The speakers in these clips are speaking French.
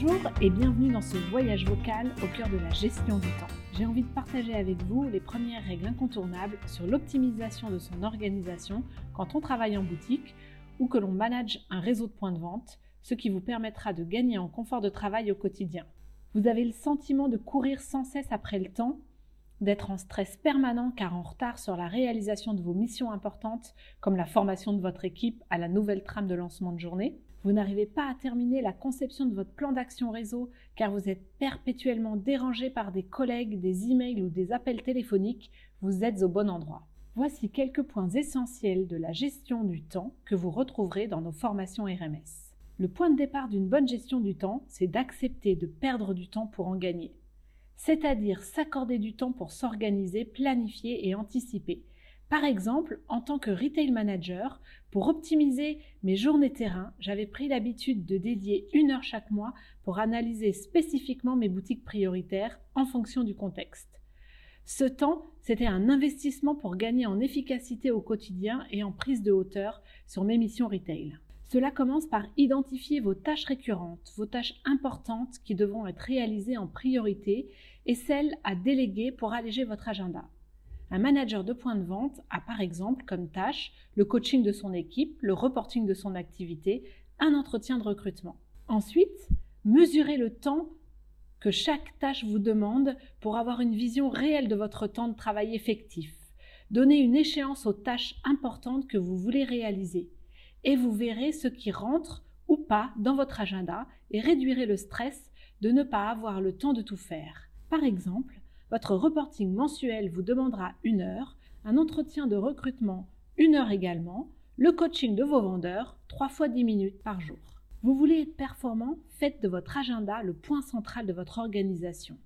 Bonjour et bienvenue dans ce voyage vocal au cœur de la gestion du temps. J'ai envie de partager avec vous les premières règles incontournables sur l'optimisation de son organisation quand on travaille en boutique ou que l'on manage un réseau de points de vente, ce qui vous permettra de gagner en confort de travail au quotidien. Vous avez le sentiment de courir sans cesse après le temps, d'être en stress permanent car en retard sur la réalisation de vos missions importantes comme la formation de votre équipe à la nouvelle trame de lancement de journée vous n'arrivez pas à terminer la conception de votre plan d'action réseau car vous êtes perpétuellement dérangé par des collègues, des emails ou des appels téléphoniques, vous êtes au bon endroit. Voici quelques points essentiels de la gestion du temps que vous retrouverez dans nos formations RMS. Le point de départ d'une bonne gestion du temps, c'est d'accepter de perdre du temps pour en gagner. C'est-à-dire s'accorder du temps pour s'organiser, planifier et anticiper par exemple, en tant que retail manager, pour optimiser mes journées terrain, j'avais pris l'habitude de dédier une heure chaque mois pour analyser spécifiquement mes boutiques prioritaires en fonction du contexte. Ce temps, c'était un investissement pour gagner en efficacité au quotidien et en prise de hauteur sur mes missions retail. Cela commence par identifier vos tâches récurrentes, vos tâches importantes qui devront être réalisées en priorité et celles à déléguer pour alléger votre agenda. Un manager de point de vente a par exemple comme tâche le coaching de son équipe, le reporting de son activité, un entretien de recrutement. Ensuite, mesurez le temps que chaque tâche vous demande pour avoir une vision réelle de votre temps de travail effectif. Donnez une échéance aux tâches importantes que vous voulez réaliser et vous verrez ce qui rentre ou pas dans votre agenda et réduirez le stress de ne pas avoir le temps de tout faire. Par exemple, votre reporting mensuel vous demandera une heure, un entretien de recrutement une heure également, le coaching de vos vendeurs trois fois dix minutes par jour. Vous voulez être performant? Faites de votre agenda le point central de votre organisation.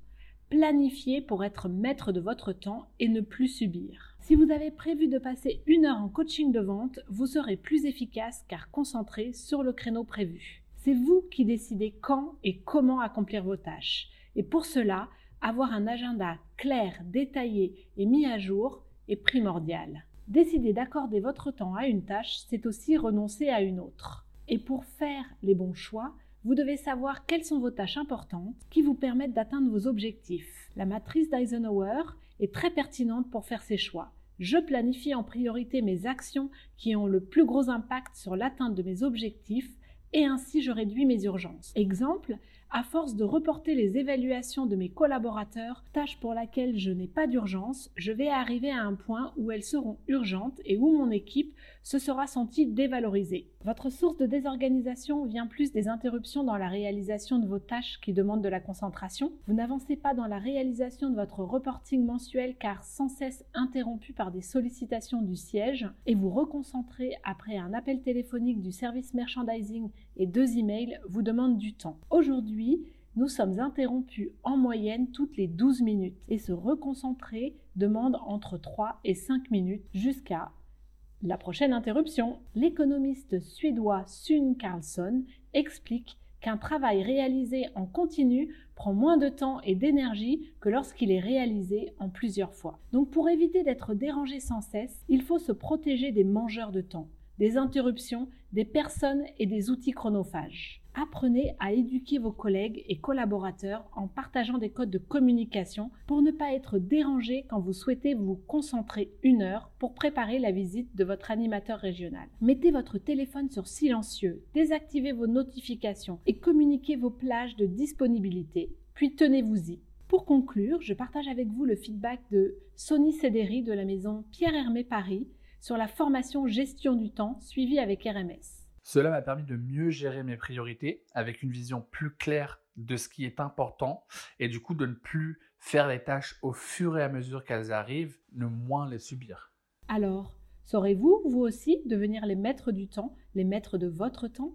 Planifiez pour être maître de votre temps et ne plus subir. Si vous avez prévu de passer une heure en coaching de vente, vous serez plus efficace car concentré sur le créneau prévu. C'est vous qui décidez quand et comment accomplir vos tâches. Et pour cela, avoir un agenda clair, détaillé et mis à jour est primordial. Décider d'accorder votre temps à une tâche, c'est aussi renoncer à une autre. Et pour faire les bons choix, vous devez savoir quelles sont vos tâches importantes qui vous permettent d'atteindre vos objectifs. La matrice d'Eisenhower est très pertinente pour faire ces choix. Je planifie en priorité mes actions qui ont le plus gros impact sur l'atteinte de mes objectifs et ainsi je réduis mes urgences. Exemple, à force de reporter les évaluations de mes collaborateurs, tâche pour laquelle je n'ai pas d'urgence, je vais arriver à un point où elles seront urgentes et où mon équipe se sera sentie dévalorisée. Votre source de désorganisation vient plus des interruptions dans la réalisation de vos tâches qui demandent de la concentration. Vous n'avancez pas dans la réalisation de votre reporting mensuel car sans cesse interrompu par des sollicitations du siège et vous reconcentrez après un appel téléphonique du service merchandising et deux emails vous demandent du temps. Aujourd'hui, nous sommes interrompus en moyenne toutes les 12 minutes et se reconcentrer demande entre 3 et 5 minutes jusqu'à la prochaine interruption. L'économiste suédois Sun Carlson explique qu'un travail réalisé en continu prend moins de temps et d'énergie que lorsqu'il est réalisé en plusieurs fois. Donc pour éviter d'être dérangé sans cesse, il faut se protéger des mangeurs de temps, des interruptions, des personnes et des outils chronophages. Apprenez à éduquer vos collègues et collaborateurs en partageant des codes de communication pour ne pas être dérangé quand vous souhaitez vous concentrer une heure pour préparer la visite de votre animateur régional. Mettez votre téléphone sur silencieux, désactivez vos notifications et communiquez vos plages de disponibilité, puis tenez-vous-y. Pour conclure, je partage avec vous le feedback de Sony Cédéry de la maison Pierre Hermé Paris sur la formation gestion du temps suivie avec RMS. Cela m'a permis de mieux gérer mes priorités avec une vision plus claire de ce qui est important et du coup de ne plus faire les tâches au fur et à mesure qu'elles arrivent, ne moins les subir. Alors, saurez-vous, vous aussi, devenir les maîtres du temps, les maîtres de votre temps?